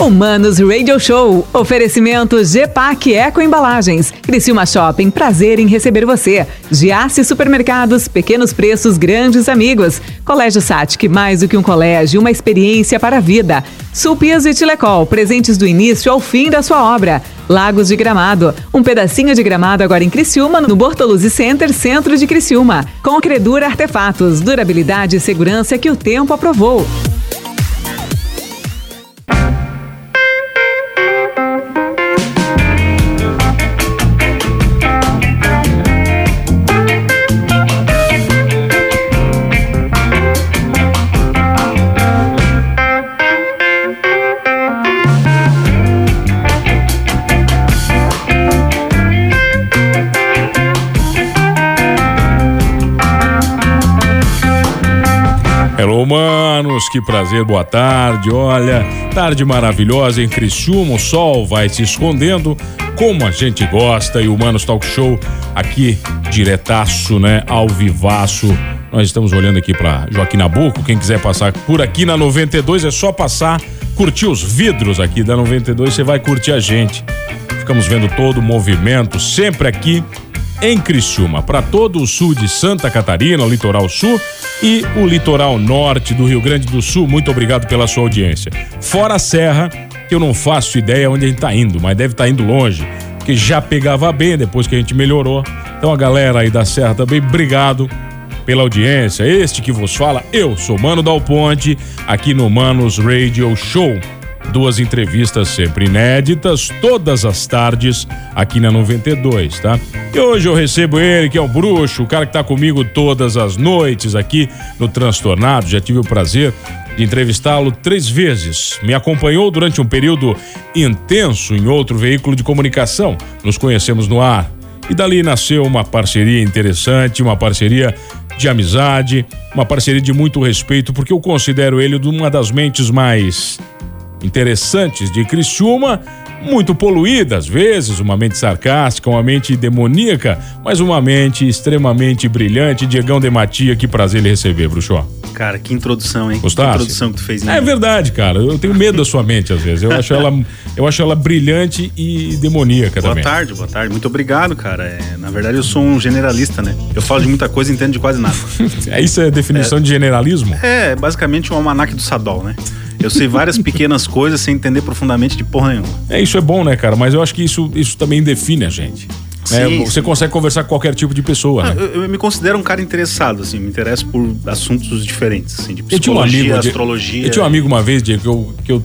Humanos Radio Show. Oferecimento GPAC Eco Embalagens. Criciúma Shopping, prazer em receber você. Giasse Supermercados, pequenos preços, grandes amigos. Colégio Satic, mais do que um colégio, uma experiência para a vida. Sulpias e Tilecol, presentes do início ao fim da sua obra. Lagos de Gramado, um pedacinho de gramado agora em Criciúma, no Bortoluzzi Center, centro de Criciúma. Com Credura Artefatos, durabilidade e segurança que o tempo aprovou. Hello, manos, que prazer, boa tarde. Olha, tarde maravilhosa em Criciúma, o sol vai se escondendo, como a gente gosta, e o Manos Talk Show aqui, diretaço, né, ao vivaço. Nós estamos olhando aqui para Joaquim Nabuco, quem quiser passar por aqui na 92 é só passar, curtir os vidros aqui da 92, você vai curtir a gente. Ficamos vendo todo o movimento, sempre aqui em Criciúma, para todo o sul de Santa Catarina, o litoral sul e o litoral norte do Rio Grande do Sul. Muito obrigado pela sua audiência. Fora a Serra, que eu não faço ideia onde a gente está indo, mas deve estar tá indo longe, porque já pegava bem depois que a gente melhorou. Então a galera aí da Serra também, obrigado pela audiência. Este que vos fala, eu sou Mano Dal Ponte, aqui no Manos Radio Show. Duas entrevistas sempre inéditas, todas as tardes, aqui na 92, tá? E hoje eu recebo ele, que é o bruxo, o cara que tá comigo todas as noites aqui no Transtornado. Já tive o prazer de entrevistá-lo três vezes. Me acompanhou durante um período intenso em outro veículo de comunicação. Nos conhecemos no ar. E dali nasceu uma parceria interessante, uma parceria de amizade, uma parceria de muito respeito, porque eu considero ele uma das mentes mais interessantes de Criciúma, muito poluída às vezes, uma mente sarcástica, uma mente demoníaca, mas uma mente extremamente brilhante. Diegão de Matia, que prazer ele receber, Bruxó. Cara, que introdução, hein? Gostasse? Que introdução que tu fez. É verdade, cara. Eu tenho medo da sua mente às vezes. Eu acho ela, eu acho ela brilhante e demoníaca boa também. Boa tarde, boa tarde. Muito obrigado, cara. É, na verdade, eu sou um generalista, né? Eu falo de muita coisa e entendo de quase nada. é isso é a definição é, de generalismo? É, basicamente um almanaque do Sadol, né? Eu sei várias pequenas coisas sem entender profundamente de porra nenhuma. É, isso é bom, né, cara? Mas eu acho que isso, isso também define a gente. É, sim, você sim. consegue conversar com qualquer tipo de pessoa. Ah, né? eu, eu, me considero um cara interessado, assim, me interesso por assuntos diferentes, assim, de psicologia, eu tinha um amigo, astrologia. Eu tinha um amigo uma vez, Diego, que eu, que eu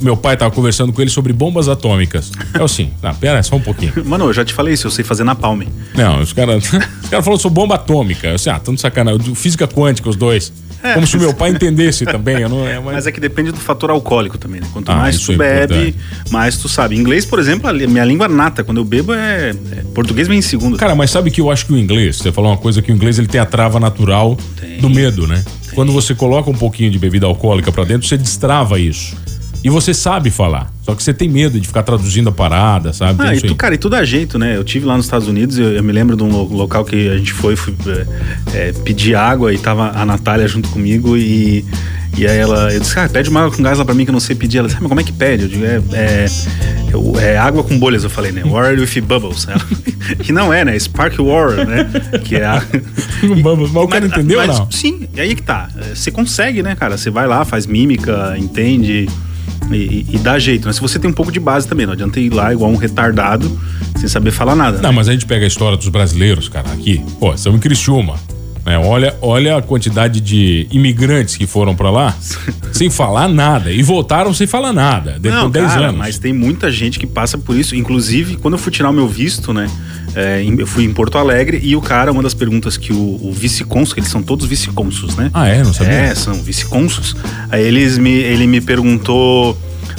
meu pai tava conversando com ele sobre bombas atômicas. É assim, ah, pera, só um pouquinho. Mano, eu já te falei isso, eu sei fazer na palme. Não, os caras os cara falaram sobre bomba atômica. Eu disse, ah, tão de sacanagem. Física quântica, os dois. É. Como se o meu pai entendesse também. Eu não, é, mas... mas... é que depende do fator alcoólico também, né? Quanto ah, mais tu é bebe, mais tu sabe. Inglês, por exemplo, a minha língua nata, quando eu bebo é. é... Português vem em segundo. Cara, mas sabe que eu acho que o inglês, você falou uma coisa que o inglês ele tem a trava natural tem. do medo, né? Tem. Quando você coloca um pouquinho de bebida alcoólica para dentro, você destrava isso. E você sabe falar. Só que você tem medo de ficar traduzindo a parada, sabe? Ah, e tu, cara, e tudo é jeito, né? Eu tive lá nos Estados Unidos, eu, eu me lembro de um local que a gente foi, fui, é, pedir água e tava a Natália junto comigo e. E aí ela, eu disse, ah, pede uma água com gás lá pra mim que eu não sei pedir. Ela disse, ah, mas como é que pede? Eu digo, é, é, é, é água com bolhas, eu falei, né? Water with bubbles. Ela, que não é, né? Spark Water, né? Que é a... Bubbles, mas o cara entendeu mas, não? Sim, e aí que tá. Você consegue, né, cara? Você vai lá, faz mímica, entende e, e, dá jeito. Mas se você tem um pouco de base também, não adianta ir lá igual um retardado sem saber falar nada. Não, né? mas a gente pega a história dos brasileiros, cara, aqui. Pô, estamos em Criciúma. Né? Olha, olha a quantidade de imigrantes que foram para lá sem falar nada e voltaram sem falar nada depois de 10 cara, anos. Mas tem muita gente que passa por isso. Inclusive, quando eu fui tirar o meu visto, né? É, eu fui em Porto Alegre e o cara, uma das perguntas que o, o vice-cônsul, eles são todos vice-cônsuls, né? Ah, é? Não sabia? É, são vice-cônsuls. Aí eles me, ele me perguntou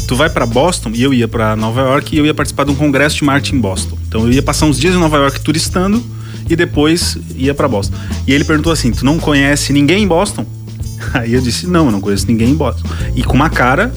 tu vai para Boston e eu ia para Nova York e eu ia participar de um congresso de marketing em Boston. Então eu ia passar uns dias em Nova York turistando e depois ia para Boston. E ele perguntou assim: "Tu não conhece ninguém em Boston?" Aí eu disse: "Não, eu não conheço ninguém em Boston". E com uma cara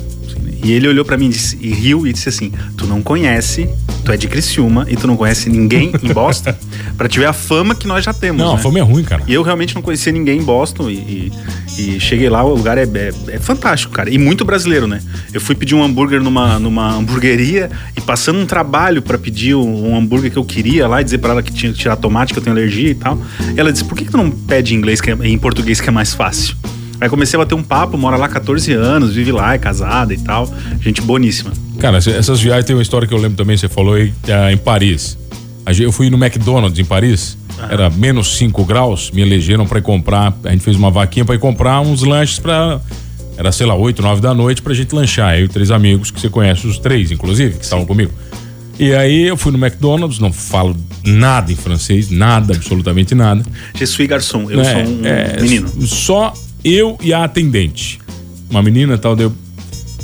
E ele olhou para mim e, disse, e, riu e disse assim: Tu não conhece, tu é de Criciúma e tu não conhece ninguém em Boston para te ver a fama que nós já temos. Não, né? a fama é ruim, cara. E eu realmente não conhecia ninguém em Boston e, e, e cheguei lá, o lugar é, é, é, fantástico, cara. E muito brasileiro, né? Eu fui pedir um hambúrguer numa, numa hamburgueria e passando um trabalho para pedir um, um, hambúrguer que eu queria lá e dizer para ela que tinha que tirar tomate, que eu tenho alergia e tal. Ela disse: Por que, que tu não pede em inglês, que é, em português, que é mais fácil? Aí comecei a bater um papo, mora lá 14 anos, vive lá, é casada e tal. Gente boníssima. Cara, essas viagens tem uma história que eu lembro também, você falou aí, é, em Paris. Eu fui no McDonald's em Paris, era menos 5 graus, me elegeram para ir comprar, a gente fez uma vaquinha para ir comprar uns lanches para era, sei lá, 8, 9 da noite pra gente lanchar. Eu e três amigos que você conhece, os três, inclusive, que estavam comigo. E aí eu fui no McDonald's, não falo nada em francês, nada, absolutamente nada. Je suis garçom, eu é, sou um é, menino. Só eu e a atendente. Uma menina tal, eu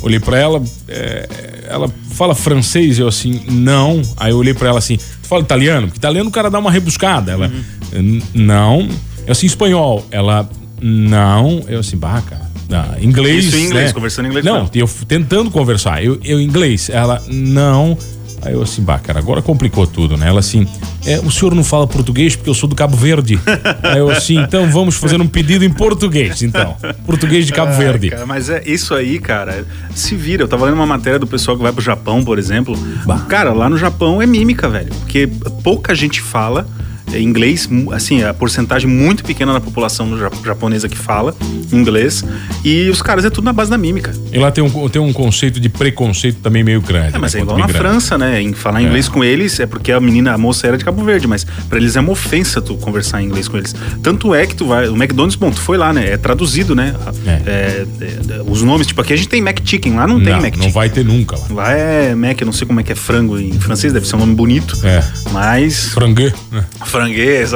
olhei para ela, é, ela fala francês, eu assim, não. Aí eu olhei para ela assim, fala italiano? Porque italiano o cara dá uma rebuscada. Ela, uhum. não. Eu assim, espanhol. Ela, não. Eu assim, bah, cara. Ah, inglês. Isso em inglês, né? conversando em inglês. Não, eu tentando conversar. Eu, eu inglês. Ela, não. Aí eu assim, bah, cara, agora complicou tudo, né? Ela assim, é, o senhor não fala português porque eu sou do Cabo Verde. Aí eu assim, então vamos fazer um pedido em português, então. Português de Cabo Verde. Cara, mas é isso aí, cara, se vira. Eu tava lendo uma matéria do pessoal que vai pro Japão, por exemplo. Bah. Cara, lá no Japão é mímica, velho. Porque pouca gente fala inglês, assim, a porcentagem muito pequena da população japonesa que fala inglês. E os caras é tudo na base da mímica. E lá tem um, tem um conceito de preconceito também meio grande. É, mas né? é igual na. França, né? Em falar inglês é. com eles é porque a menina, a moça era de Cabo Verde, mas para eles é uma ofensa tu conversar em inglês com eles. Tanto é que tu vai. O McDonald's, bom, tu foi lá, né? É traduzido, né? É. É, é os nomes, tipo, aqui a gente tem Mac Chicken, lá não, não tem Mac Chicken. Não vai ter nunca lá. Lá é Mac, eu não sei como é que é frango em francês, deve ser um nome bonito. É. Mas. Frangue. Né?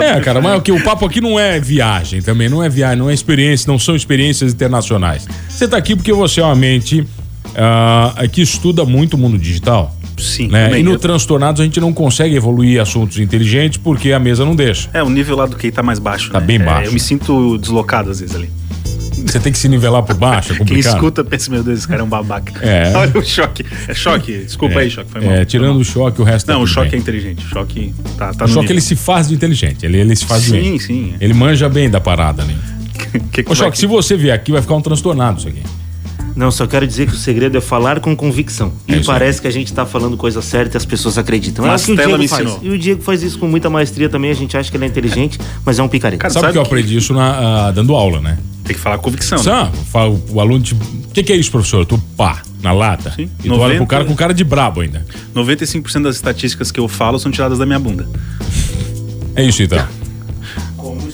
É, cara, mas o, que, o papo aqui não é viagem também, não é viagem, não é experiência, não são experiências internacionais. Você está aqui porque você é uma mente uh, que estuda muito o mundo digital. Sim. Né? E no Transtornados a gente não consegue evoluir assuntos inteligentes porque a mesa não deixa. É, o nível lá do que tá mais baixo. Tá né? bem baixo. É, eu me sinto deslocado às vezes ali. Você tem que se nivelar por baixo, é complicado. Quem escuta pensa, meu Deus, esse cara é um babaca. É. Olha o choque. É choque, desculpa é, aí, choque, foi mal. É, tirando o choque, o resto Não, tá o choque bem. é inteligente, o choque tá, tá O no choque nível. ele se faz de inteligente, ele, ele se faz Sim, bem. sim. Ele manja bem da parada, né? que que Ô, vai Choque, se você vier aqui, vai ficar um transtornado isso aqui. Não, só quero dizer que o segredo é falar com convicção. É E parece que a gente tá falando coisa certa e as pessoas acreditam. É o que Diego me faz. ensinou. E o Diego faz isso com muita maestria também. A gente acha que ele é inteligente, mas é um picareta. Cara, Sabe, sabe que eu que- aprendi isso na, ah, dando aula, né? Tem que falar com convicção. né? Sabe, fala, o aluno, tipo, o que, que é isso, professor? Tu pá, na lata. Sim. E tu olha 90 pro cara com cara de brabo ainda. 95% das estatísticas que eu falo são tiradas da minha bunda. É isso então.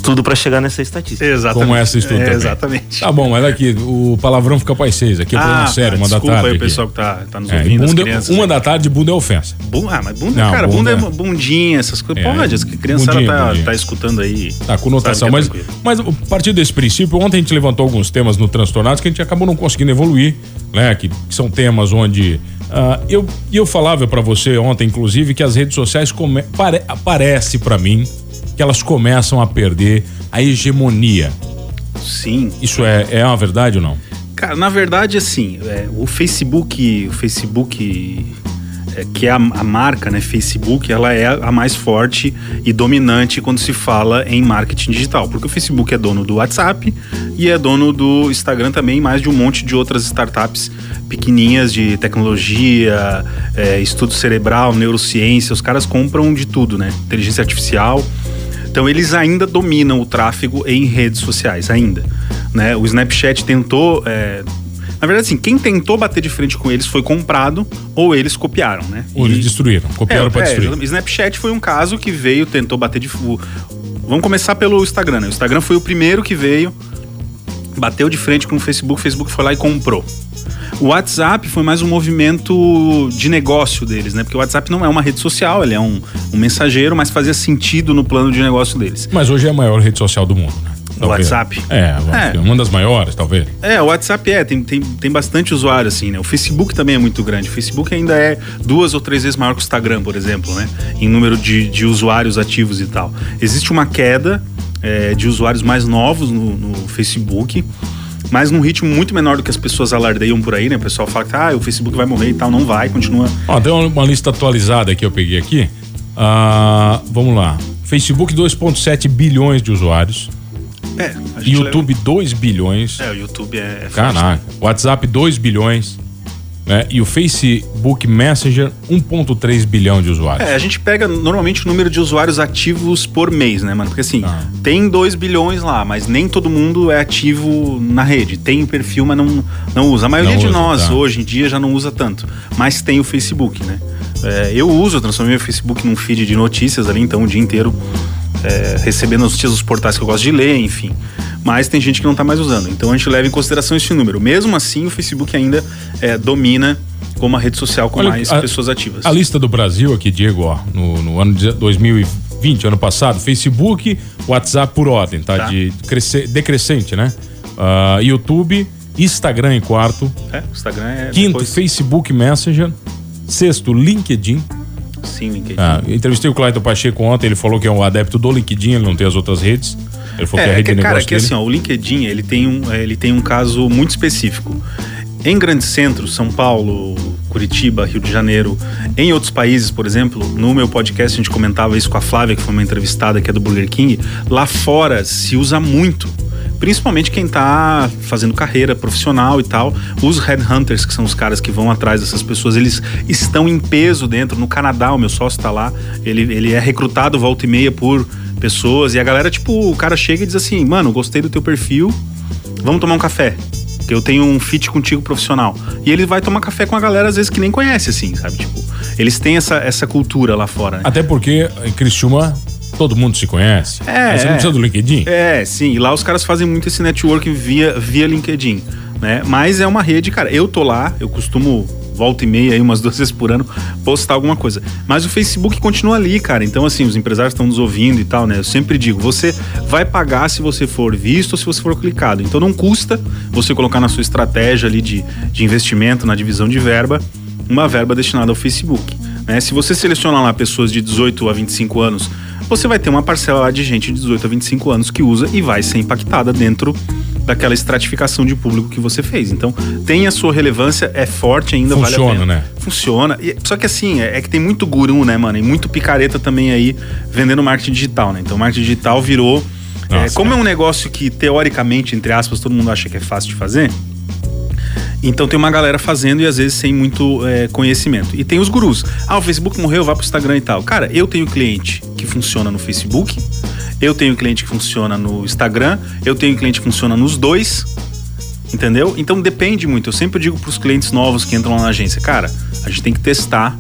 Tudo pra chegar nessa estatística. Exatamente. Como essa estudo é. Exatamente. Tá bom, mas aqui, o palavrão fica para as seis. Aqui é programa sério, uma da desculpa tarde. aí o pessoal que tá, tá nos É, ouvindo, bunda- crianças. uma da tarde, bunda é ofensa. Bu- Ah, mas bunda, Não, cara, bunda- bunda, é bundinha, essas coisas. É, Pode, as criançada bundinha, tá, bundinha. tá escutando aí. Tá, conotação. Mas, é tranquilo. mas a partir desse princípio, ontem a gente levantou alguns temas no Transtornados que a gente acabou não conseguindo evoluir, né? Que, que são temas onde. ah, eu, e eu falava para você ontem, inclusive, que as redes sociais come, pare, parece para mim que elas começam a perder a hegemonia. Sim. Isso é, é uma verdade ou não? Cara, na verdade, assim, é, o Facebook, o Facebook, é, que é a, a marca, né, Facebook, ela é a mais forte e dominante quando se fala em marketing digital, porque o Facebook é dono do WhatsApp e é dono do Instagram também, mais de um monte de outras startups pequenininhas de tecnologia, é, estudo cerebral, neurociência, os caras compram de tudo, né, inteligência artificial. Então eles ainda dominam o tráfego em redes sociais, ainda. Né? O Snapchat tentou. é, Na verdade, assim, quem tentou bater de frente com eles foi comprado ou eles copiaram, né? Ou E- eles destruíram, copiaram é, para é, destruir. Snapchat foi um caso que veio, tentou bater de. Vamos começar pelo Instagram, né? O Instagram foi o primeiro que veio, bateu de frente com o Facebook, o Facebook foi lá e comprou. O WhatsApp foi mais um movimento de negócio deles, né? Porque o WhatsApp não é uma rede social, ele é um, um mensageiro, mas fazia sentido no plano de negócio deles. Mas hoje é a maior rede social do mundo, né? O WhatsApp? É, É. uma das maiores, talvez. É, o WhatsApp é, tem, tem, tem bastante usuário, assim, né? O Facebook também é muito grande. O Facebook ainda é duas ou três vezes maior que o Instagram, por exemplo, né? Em número de, de usuários ativos e tal. Existe uma queda é, de usuários mais novos no, no Facebook. mas num ritmo muito menor do que as pessoas alardeiam por aí, né? O pessoal fala que ah, o Facebook vai morrer e tal, não vai, continua. Ó, tem uma, uma lista atualizada que eu peguei aqui. Ah, vamos lá. Facebook 2.7 bilhões de usuários. É, a gente YouTube 2 bilhões. leva- É, o YouTube é. Caraca. WhatsApp 2 bilhões. Né? E o Facebook Messenger 1.3 bilhão de usuários. É, a gente pega normalmente o número de usuários ativos por mês, né, mano? Porque assim, Ah. tem 2 bilhões lá, mas nem todo mundo é ativo na rede. Tem o perfil, mas não, não usa. A maioria Não de usa, nós tá. hoje em dia já não usa tanto. Mas tem o Facebook, né? É, eu uso, eu transformei o Facebook num feed de notícias ali, então o dia inteiro é, recebendo as notícias dos portais que eu gosto de ler, enfim. Mas tem gente que não tá mais usando. Então a gente leva em consideração esse número. Mesmo assim, o Facebook ainda é, domina como a rede social com Olha, mais a- pessoas ativas. A lista do Brasil aqui, Diego, ó, no, no ano de 2020, ano passado, Facebook, WhatsApp por ordem, tá? Tá. De cresce- decrescente, né? Ah, YouTube, Instagram em quarto, É, Instagram é quinto, depois- Facebook Messenger, sexto, LinkedIn. Sim, LinkedIn. Ah, entrevistei o Clayton Pacheco ontem, ele falou que é um adepto do LinkedIn, ele não tem as outras redes. Ele falou que é a É, é rede que, de cara, que dele. assim, ó, o LinkedIn, ele tem, um, é, ele tem um caso muito específico. Em grandes centros, São Paulo, Curitiba, Rio de Janeiro, em outros países, por exemplo, no meu podcast a gente comentava isso com a Flávia, que foi uma entrevistada que é do Burger King, lá fora se usa muito. Principalmente quem tá fazendo carreira profissional e tal. Os headhunters, que são os caras que vão atrás dessas pessoas, eles estão em peso dentro. No Canadá, o meu sócio tá lá, ele, ele é recrutado volta e meia por pessoas. E a galera, tipo, o cara chega e diz assim: Mano, gostei do teu perfil, vamos tomar um café. Que eu tenho um fit contigo profissional. E ele vai tomar café com a galera, às vezes, que nem conhece, assim, sabe? Tipo, eles têm essa, essa cultura lá fora, né? Até porque em Criciúma todo mundo se conhece. É, Mas você não precisa do LinkedIn? É, sim. E lá os caras fazem muito esse network via, via LinkedIn, né? Mas é uma rede, cara. Eu tô lá, eu costumo volta e meia aí umas duas vezes por ano postar alguma coisa. Mas o Facebook continua ali, cara. Então assim, os empresários estão nos ouvindo e tal, né? Eu sempre digo, você vai pagar se você for visto ou se você for clicado. Então não custa você colocar na sua estratégia ali de, de investimento, na divisão de verba, uma verba destinada ao Facebook. Né? Se você seleciona lá pessoas de 18 a 25 anos, você vai ter uma parcela lá de gente de 18 a 25 anos que usa e vai ser impactada dentro daquela estratificação de público que você fez. Então, tem a sua relevância, é forte ainda, vale a Funciona, pena. né? Funciona. E- só que assim, é, é que tem muito guru, né, mano? E muito picareta também aí vendendo marketing digital, né? Então, marketing digital virou. é, Nossa, como cara. é um negócio que, teoricamente, entre aspas, todo mundo acha que é fácil de fazer, então tem uma galera fazendo e às vezes sem muito é, conhecimento. E tem os gurus. Ah, o Facebook morreu, vá pro Instagram e tal. Cara, eu tenho cliente que funciona no Facebook, eu tenho cliente que funciona no Instagram, eu tenho cliente que funciona nos dois. Entendeu? Então depende muito. Eu sempre digo pros clientes novos que entram lá na agência, cara, a gente tem que testar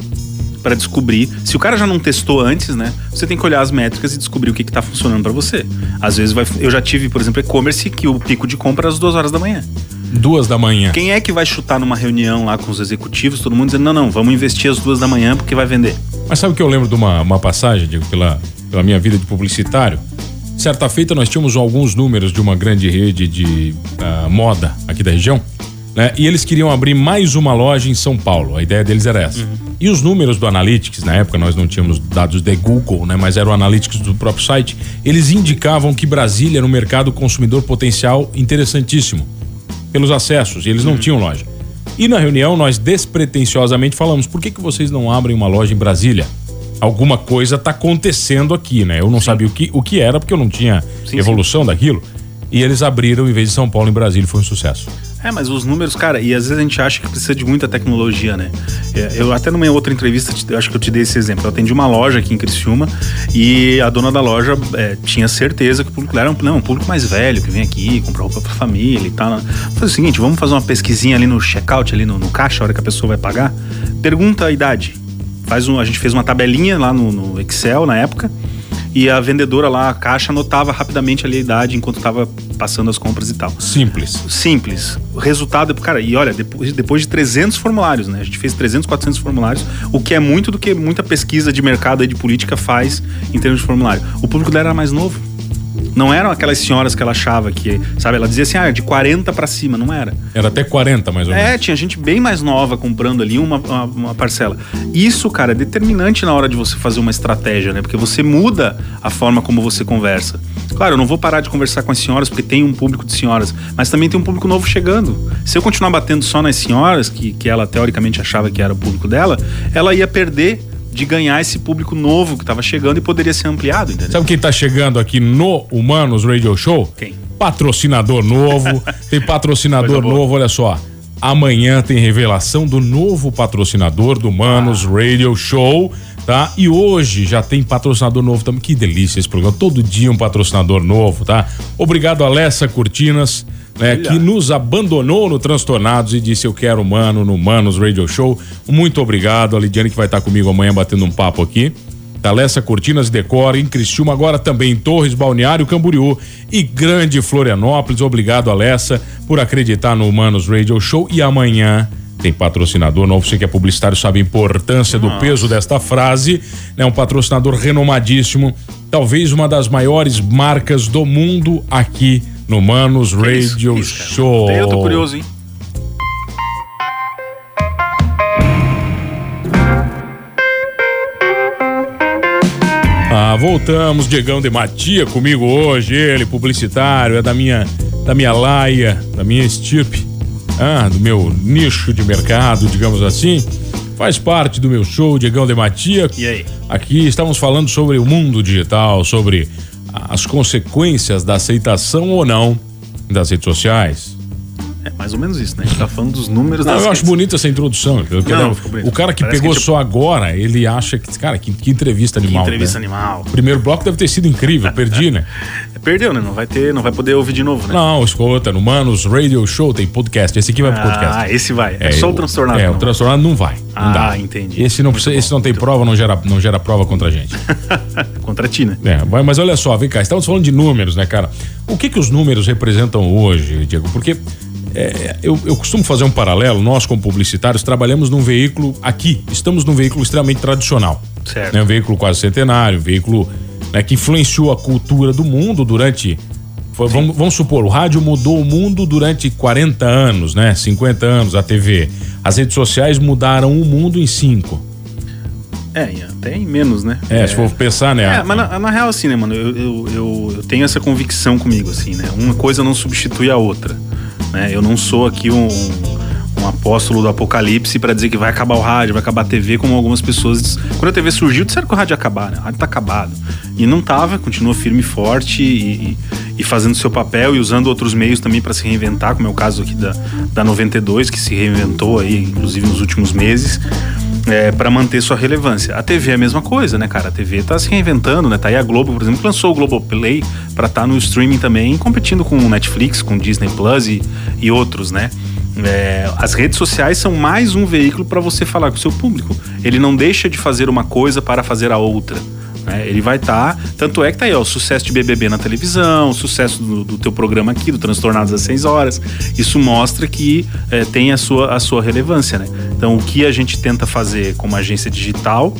para descobrir. Se o cara já não testou antes, né? Você tem que olhar as métricas e descobrir o que, que tá funcionando para você. Às vezes vai. Eu já tive, por exemplo, e-commerce que o pico de compra era às duas horas da manhã. Duas da manhã. Quem é que vai chutar numa reunião lá com os executivos, todo mundo dizendo, não, não, vamos investir às duas da manhã porque vai vender. Mas sabe que eu lembro de uma, uma passagem, digo, pela, pela minha vida de publicitário? Certa feita nós tínhamos alguns números de uma grande rede de ah, moda aqui da região, né? E eles queriam abrir mais uma loja em São Paulo. A ideia deles era essa. E os números do Analytics, na época nós não tínhamos dados de Google, né? Mas eram Analytics do próprio site. Eles indicavam que Brasília era um mercado consumidor potencial interessantíssimo pelos acessos, e eles não tinham loja. E na reunião nós despretensiosamente falamos: por que, que vocês não abrem uma loja em Brasília? Alguma coisa está acontecendo aqui, né? Eu não sabia o que, o que era, porque eu não tinha Sim, evolução daquilo. E eles abriram em vez de São Paulo em Brasília, foi um sucesso. É, mas os números, cara, e às vezes a gente acha que precisa de muita tecnologia, né? É, Eu até numa outra entrevista, eu acho que eu te dei esse exemplo. Eu atendi uma loja aqui em Criciúma e a dona da loja é, tinha certeza que o público era um, não, um público mais velho que vem aqui, comprar roupa pra família e tal. né? Faz o seguinte, vamos fazer uma pesquisinha ali no checkout, ali no, no caixa, a hora que a pessoa vai pagar. Pergunta a idade. Faz um, a gente fez uma tabelinha lá no, no Excel na época e a vendedora lá, a caixa, anotava rapidamente ali a idade enquanto estava passando as compras e tal Simples. simples. O resultado, cara, e olha, depois, depois de 300 formulários, né? A gente fez 300, 400 formulários, o que é muito do que muita pesquisa de mercado e de política faz em termos de formulário. O público dela era mais novo. Não eram aquelas senhoras que ela achava que, sabe, ela dizia assim, ah, de 40 para cima, não era. Era até 40, mais ou menos. É, tinha gente bem mais nova comprando ali uma, uma, uma, parcela. Isso, cara, é determinante na hora de você fazer uma estratégia, né? Porque você muda a forma como você conversa. Claro, eu não vou parar de conversar com as senhoras porque tem um público de senhoras, mas também tem um público novo chegando. Se eu continuar batendo só nas senhoras, que, que ela teoricamente achava que era o público dela, ela ia perder de ganhar esse público novo que estava chegando e poderia ser ampliado, entendeu? Sabe quem está chegando aqui no Humanos Radio Show? Quem? Patrocinador novo. tem patrocinador novo, olha só. Amanhã tem revelação do novo patrocinador do Humanos ah. Radio Show, tá? E hoje já tem patrocinador novo também. Que delícia esse programa. Todo dia um patrocinador novo, tá? Obrigado, Alessa Cortinas né, que nos abandonou no Transtornados e disse eu quero Mano no Manos Radio Show. Muito obrigado, a Lidiane que vai estar comigo amanhã batendo um papo aqui. Talessa Cortinas Decor em Criciúma, agora também em Torres, Balneário, Camboriú e Grande Florianópolis. Obrigado, Alessa, por acreditar no Manos Radio Show. E amanhã tem patrocinador novo. Você que é publicitário sabe a importância Nossa. do peso desta frase. É né? um patrocinador renomadíssimo, talvez uma das maiores marcas do mundo aqui no Manos que Radio isso, isso, Show. Eu tô curioso, hein? Ah, voltamos, Diegão de Matia comigo hoje, ele publicitário, é da minha da minha laia, da minha estirpe, ah, do meu nicho de mercado, digamos assim. Faz parte do meu show, Diegão de Matia. E aí? Aqui estamos falando sobre o mundo digital, sobre as consequências da aceitação ou não das redes sociais. É mais ou menos isso, né? A gente tá falando dos números não, das Eu acho bonita essa introdução. Não, o cara que Parece pegou que, tipo... só agora, ele acha que. Cara, que, que entrevista animal. Que entrevista né? animal. O primeiro bloco deve ter sido incrível, perdi, né? Perdeu, né? Não vai ter, não vai poder ouvir de novo, né? Não, escuta, no Manos Radio Show tem podcast. Esse aqui vai pro podcast. Ah, esse vai. É, é só o transtornado. É, não. o transtornado não vai. Não ah, dá. entendi. Esse não, precisa, esse não tem prova, não gera, não gera prova contra a gente. contra ti, né? É, mas olha só, vem cá, estamos falando de números, né, cara? O que que os números representam hoje, Diego? Porque é, eu, eu, costumo fazer um paralelo. Nós, como publicitários, trabalhamos num veículo aqui. Estamos num veículo extremamente tradicional. Certo. Né? Um veículo quase centenário, um veículo né, que influenciou a cultura do mundo durante. Foi, vamos, vamos, supor, o rádio mudou o mundo durante 40 anos, né? 50 anos, a TV. As redes sociais mudaram o mundo em cinco. É, até em menos, né? É, é, se for pensar, né? É, mas na, na, real, assim, né, mano, eu, eu, eu, eu tenho essa convicção comigo, assim, né? Uma coisa não substitui a outra. Né? Eu não sou aqui um, um apóstolo do apocalipse para dizer que vai acabar o rádio, vai acabar a TV, como algumas pessoas. Quando a TV surgiu, disseram que o rádio ia acabar, né? O rádio tá acabado. E não tava, continua firme e forte e, e fazendo seu papel e usando outros meios também para se reinventar, como é o caso aqui da, da 92, que se reinventou aí, inclusive nos últimos meses. É, para manter sua relevância. A TV é a mesma coisa, né, cara? A TV tá se reinventando, né? Tá aí a Globo, por exemplo, lançou o Globoplay para estar tá no streaming também, competindo com o Netflix, com o Disney Plus e, e outros, né? É, as redes sociais são mais um veículo para você falar com o seu público. Ele não deixa de fazer uma coisa para fazer a outra. Né? Ele vai estar. Tá, tanto é que tá aí, ó, o sucesso de BBB na televisão, o sucesso do, do teu programa aqui, do Transtornados às 6 horas. Isso mostra que é, tem a sua, a sua relevância, né? Então, o que a gente tenta fazer como agência digital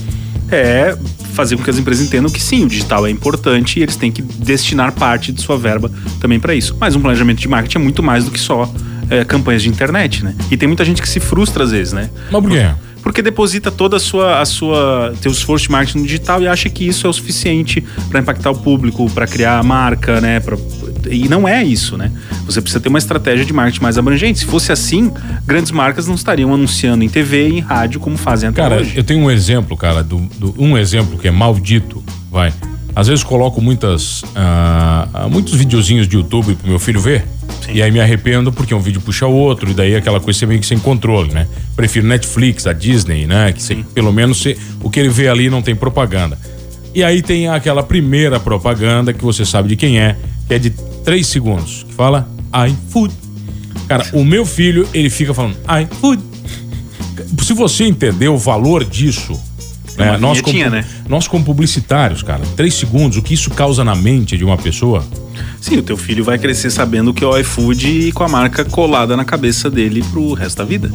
é fazer com que as empresas entendam que sim, o digital é importante e eles têm que destinar parte de sua verba também para isso. Mas um planejamento de marketing é muito mais do que só é, campanhas de internet, né? E tem muita gente que se frustra às vezes, né? Mas por quê? Porque deposita toda a sua, a sua teu esforço de marketing digital e acha que isso é o suficiente para impactar o público, para criar a marca, né? Pra, e não é isso, né? Você precisa ter uma estratégia de marketing mais abrangente. Se fosse assim, grandes marcas não estariam anunciando em TV e em rádio como fazem até cara, hoje. eu tenho um exemplo, cara, do, do, um exemplo que é maldito, vai. Às vezes coloco muitas, uh, muitos videozinhos de YouTube pro meu filho ver. Sim. E aí me arrependo porque um vídeo puxa outro, e daí aquela coisa meio que sem controle, né? Prefiro Netflix, a Disney, né? Que você, pelo menos o que ele vê ali não tem propaganda. E aí tem aquela primeira propaganda que você sabe de quem é, que é de três segundos, que fala iFood. Cara, o meu filho, ele fica falando iFood. Se você entender o valor disso, né? Nós, como, né? nós como publicitários, cara, três segundos, o que isso causa na mente de uma pessoa? Sim, o teu filho vai crescer sabendo que é o iFood e com a marca colada na cabeça dele pro resto da vida.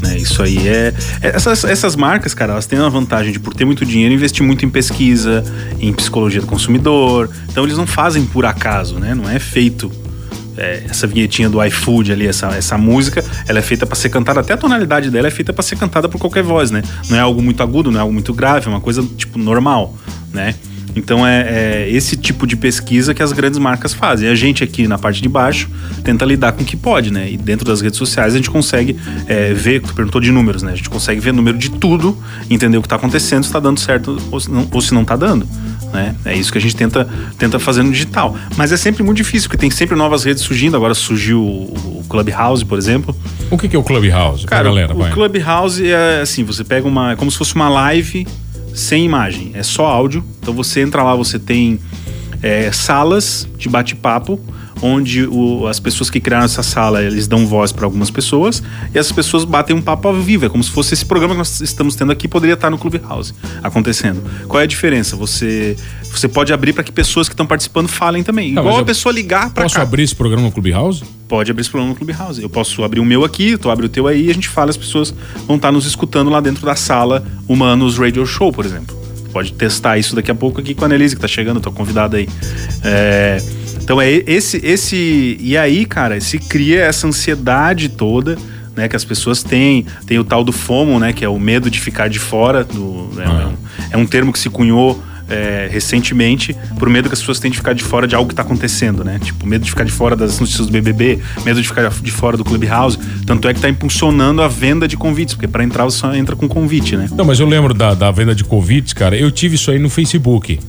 Né? Isso aí é. é- Essas, essas marcas, cara, elas têm uma vantagem de, por ter muito dinheiro, investir muito em pesquisa, em psicologia do consumidor. Então eles não fazem por acaso, né? Não é feito. é, essa vinhetinha do iFood ali, essa, essa música, ela é feita para ser cantada, até a tonalidade dela é feita para ser cantada por qualquer voz, né? Não é algo muito agudo, não é algo muito grave, é uma coisa, tipo, normal, né? Então é, é esse tipo de pesquisa que as grandes marcas fazem. A gente aqui na parte de baixo tenta lidar com o que pode, né? E dentro das redes sociais a gente consegue é, ver, tu perguntou de números, né? A gente consegue ver número de tudo, entender o que está acontecendo, se está dando certo ou se não, ou se não tá dando. Né? É isso que a gente tenta, tenta fazer no digital. Mas é sempre muito difícil, porque tem sempre novas redes surgindo. Agora surgiu o, Clubhouse, por exemplo. O que, que é o Clubhouse? Cara, galera, o vai. Clubhouse é assim, você pega uma. É como se fosse uma live sem imagem. É só áudio. Então você entra lá, você tem é, salas de bate-papo. Onde o- as pessoas que criaram essa sala eles dão voz para algumas pessoas e essas pessoas batem um papo ao vivo. É como se fosse esse programa que nós estamos tendo aqui poderia estar no Clubhouse acontecendo. Qual é a diferença? Você, você pode abrir para que pessoas que estão participando falem também. Não, Igual a pessoa ligar para Posso cá. abrir esse programa no Clubhouse? Pode abrir esse programa no Clubhouse. Eu posso abrir o meu aqui, tu abre o teu aí e a gente fala, as pessoas vão estar nos escutando lá dentro da sala Humanos Radio Show, por exemplo. Pode testar isso daqui a pouco aqui com a Annelise, que tá chegando, tô convidada aí. É, então é esse, esse. E aí, cara, se cria essa ansiedade toda. Né, que as pessoas têm, tem o tal do FOMO, né, que é o medo de ficar de fora, do, né, Ah. é, um, é um termo que se cunhou é, recentemente por medo que as pessoas têm de ficar de fora de algo que está acontecendo, né? Tipo, medo de ficar de fora das notícias do BBB, medo de ficar de fora do Clubhouse. Tanto é que está impulsionando a venda de convites, porque para entrar você só entra com convite, né? Não, mas eu lembro da, da venda de convites, cara. Eu tive isso aí no Facebook.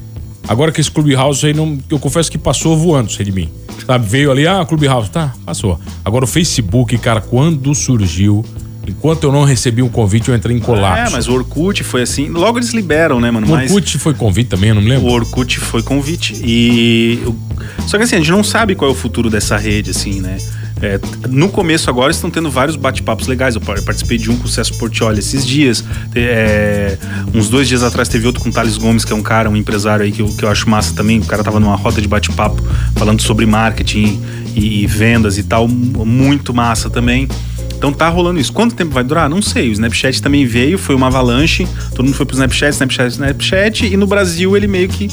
Agora que esse Clubhouse aí, não, eu confesso que passou voando isso aí de mim. Sabe, veio ali, ah, Clubhouse, tá, passou. Agora o Facebook, cara, quando surgiu, enquanto eu não recebi um convite, eu entrei em colapso. É, mas o Orkut foi assim. Logo eles liberam, né, mano? O Mas Orkut foi convite também, eu não me o lembro. Orkut foi convite. E. o- Só que assim, a gente não sabe qual é o futuro dessa rede, assim, né? É, no começo agora estão tendo vários bate-papos legais. Eu par- participei de um com o Celso Portioli esses dias. É, uns dois dias atrás teve outro com o Thales Gomes, que é um cara, um empresário aí que eu, que eu acho massa também. O cara tava numa roda de bate-papo falando sobre marketing e, e vendas e tal. Muito massa também. Então tá rolando isso. Quanto tempo vai durar? Não sei. O Snapchat também veio, foi uma avalanche. Todo mundo foi pro Snapchat, Snapchat, Snapchat. E no Brasil ele meio que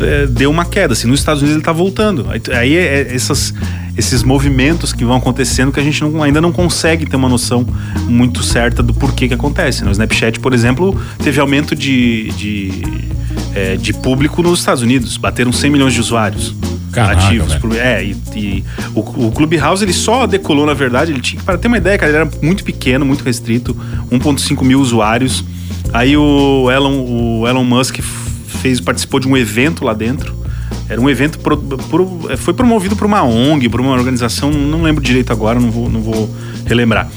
é, deu uma queda. Assim, nos Estados Unidos ele tá voltando. Aí, é, é essas, esses movimentos que vão acontecendo que a gente não- ainda não consegue ter uma noção muito certa do porquê que acontece. né? O Snapchat, por exemplo, teve aumento de, de, é, de público nos Estados Unidos. Bateram 100 milhões de usuários Caraca, ativos. por- É, e, e o, o Clubhouse ele só decolou, na verdade. Ele tinha, para ter uma ideia, cara, ele era muito pequeno, muito restrito, 1,5 mil usuários. Aí o Elon, o Elon Musk fez, participou de um evento lá dentro. Era um evento, pro- pro- foi promovido por uma ONG, por uma organização, não lembro direito agora, não vou, não vou relembrar.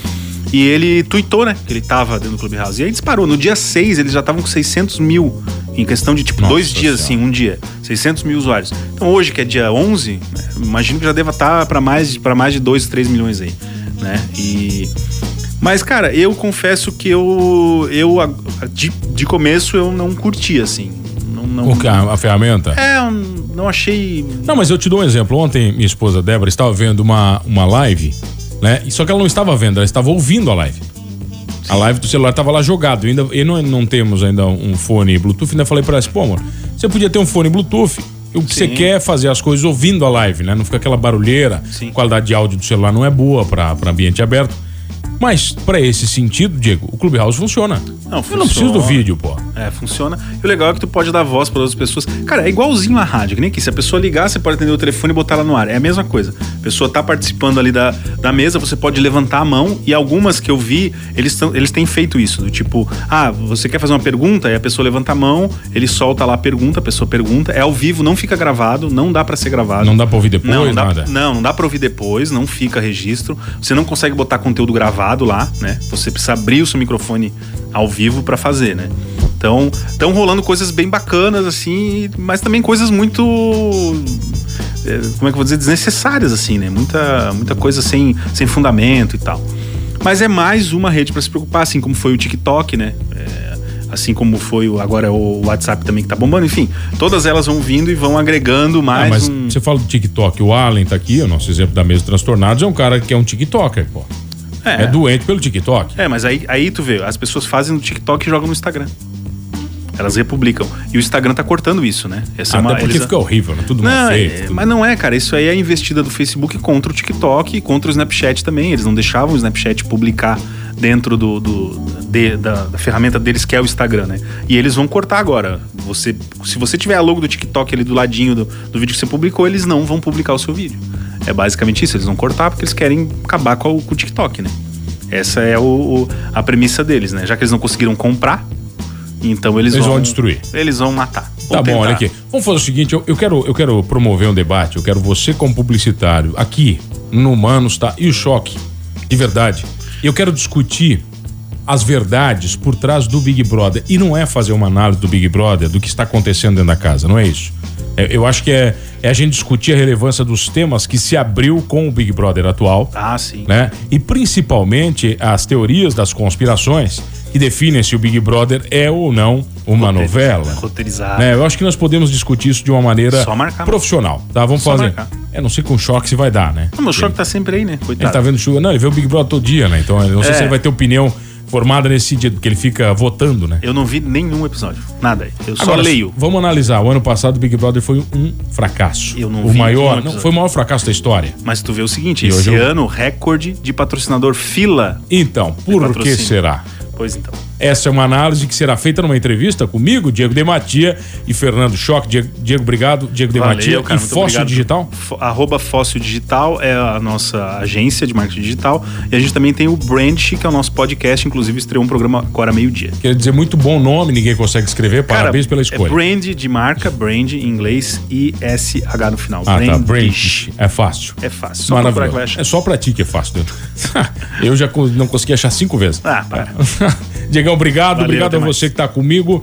E ele tweetou, né, que ele tava dentro do Clubhouse. E aí disparou. No dia 6, eles já estavam com 600 mil. Em questão de, tipo, Nossa dois dias, assim, um dia. 600 mil usuários. Então hoje, que é dia 11, né, imagino que já deva estar para mais, pra mais de 2, 3 milhões aí, né? E... Mas, cara, eu confesso que eu, eu de, de começo, eu não curti, assim. Não, não, O que, a, a ferramenta? É, eu não achei... Não, mas eu te dou um exemplo. Ontem, minha esposa Débora estava vendo uma, uma live, né? Só que ela não estava vendo, ela estava ouvindo a live. A live do celular estava lá jogado. Ainda, e não, não temos ainda um fone Bluetooth. Ainda falei para ela assim, pô, amor, você podia ter um fone Bluetooth. O que você Sim. quer é fazer as coisas ouvindo a live, né? Não fica aquela barulheira. Sim. A qualidade de áudio do celular não é boa para ambiente aberto. Mas, para esse sentido, Diego, o Clubhouse funciona. Não, Eu não preciso do vídeo, pô. É, funciona. E o legal é que tu pode dar voz para outras pessoas. Cara, é igualzinho a rádio, que nem aqui. Se a pessoa ligar, você pode atender o telefone e botar ela no ar. É a mesma coisa. A pessoa tá participando ali da, da mesa, você pode levantar a mão. E algumas que eu vi, eles, tão, eles têm feito isso. Do tipo, ah, você quer fazer uma pergunta? Aí a pessoa levanta a mão, ele solta lá a pergunta, a pessoa pergunta. É ao vivo, não fica gravado, não dá para ser gravado. Não dá pra ouvir depois, não, não dá, nada? Não, não dá pra ouvir depois, não fica registro. Você não consegue botar conteúdo gravado lá, né? Você precisa abrir o seu microfone ao vivo pra fazer, né? Então, estão rolando coisas bem bacanas, assim, mas também coisas muito. é, Como é que eu vou dizer? Desnecessárias, assim, né? Muita, muita coisa sem, sem fundamento e tal. Mas é mais uma rede pra se preocupar, assim como foi o TikTok, né? É, assim como foi o, agora o WhatsApp também que tá bombando. Enfim, todas elas vão vindo e vão agregando Ah, mais mas um. você fala do TikTok, o Allen tá aqui, o nosso exemplo da mesa transtornados, é um cara que é um TikToker, pô. É, É. doente pelo TikTok. É, mas aí, aí tu vê, as pessoas fazem no TikTok e jogam no Instagram. Elas republicam. E o Instagram tá cortando isso, né? Essa Até porque eles- fica horrível, né? Tudo Não, mal é- feito. tudo- mas não é, cara. Isso aí é a investida do Facebook contra o TikTok e contra o Snapchat também. Eles não deixavam o Snapchat publicar dentro do, do- de- da, da ferramenta deles, que é o Instagram, né? E eles vão cortar agora. Você, se você tiver a logo do TikTok ali do ladinho do, do vídeo que você publicou, eles não vão publicar o seu vídeo. É basicamente isso. Eles vão cortar porque eles querem acabar com o, com o TikTok, né? Essa é o, o- a premissa deles, né? Já que eles não conseguiram comprar, então eles, Eles vão destruir. Eles vão matar. Tá Vão bom, olha aqui. Vamos fazer o seguinte, eu, eu quero, eu quero promover um debate, eu quero você como publicitário aqui no Humanos, tá? E o choque, de verdade. Eu quero discutir as verdades por trás do Big Brother. E não é fazer uma análise do Big Brother, do que está acontecendo dentro da casa, não é isso. É, eu acho que é, é a gente discutir a relevância dos temas que se abriu com o Big Brother atual Ah, sim. né? E principalmente as teorias das conspirações que definem se o Big Brother é ou não uma Roteiri- novela. Roteirizado. Né? Eu acho que nós podemos discutir isso de uma maneira Só marcar, profissional, tá? Vamos Só fazer. marcar. É, não sei com choque se vai dar, né? Não, mas o choque tá sempre aí, né? Ele Coitado. tá vendo chuva. Não, ele vê o Big Brother todo dia, né? Então não sei É. se ele vai ter opinião formada nesse sentido, porque ele fica votando, né? Eu não vi nenhum episódio. Nada. Eu só Agora, leio. Vamos analisar. O ano passado o Big Brother foi um fracasso. Eu não o vi maior, não, foi o maior fracasso da história. Mas tu vê o seguinte, E esse hoje eu- ano, recorde de patrocinador fila. Então, por que será? Pois então. Essa é uma análise que será feita numa entrevista comigo, Diego Dematia e Fernando Choque. Diego, Diego obrigado. Diego Dematia Valeu, cara, e Fóssil obrigado. Digital. Arroba Fóssil Digital é a nossa agência de marketing digital. E a gente também tem o Branch, que é o nosso podcast. Inclusive, estreou um programa agora meio-dia. Quer dizer, muito bom nome, ninguém consegue escrever. Cara, Parabéns pela É escolha. brand de marca, brand em inglês e SH no final. ah, tá. Brandish. Branch. É fácil. É fácil. Só vai achar. É só pra ti que é fácil. né? Eu já não consegui achar cinco vezes. Ah, para. Obrigado. Valeu, obrigado a mais. você que está comigo.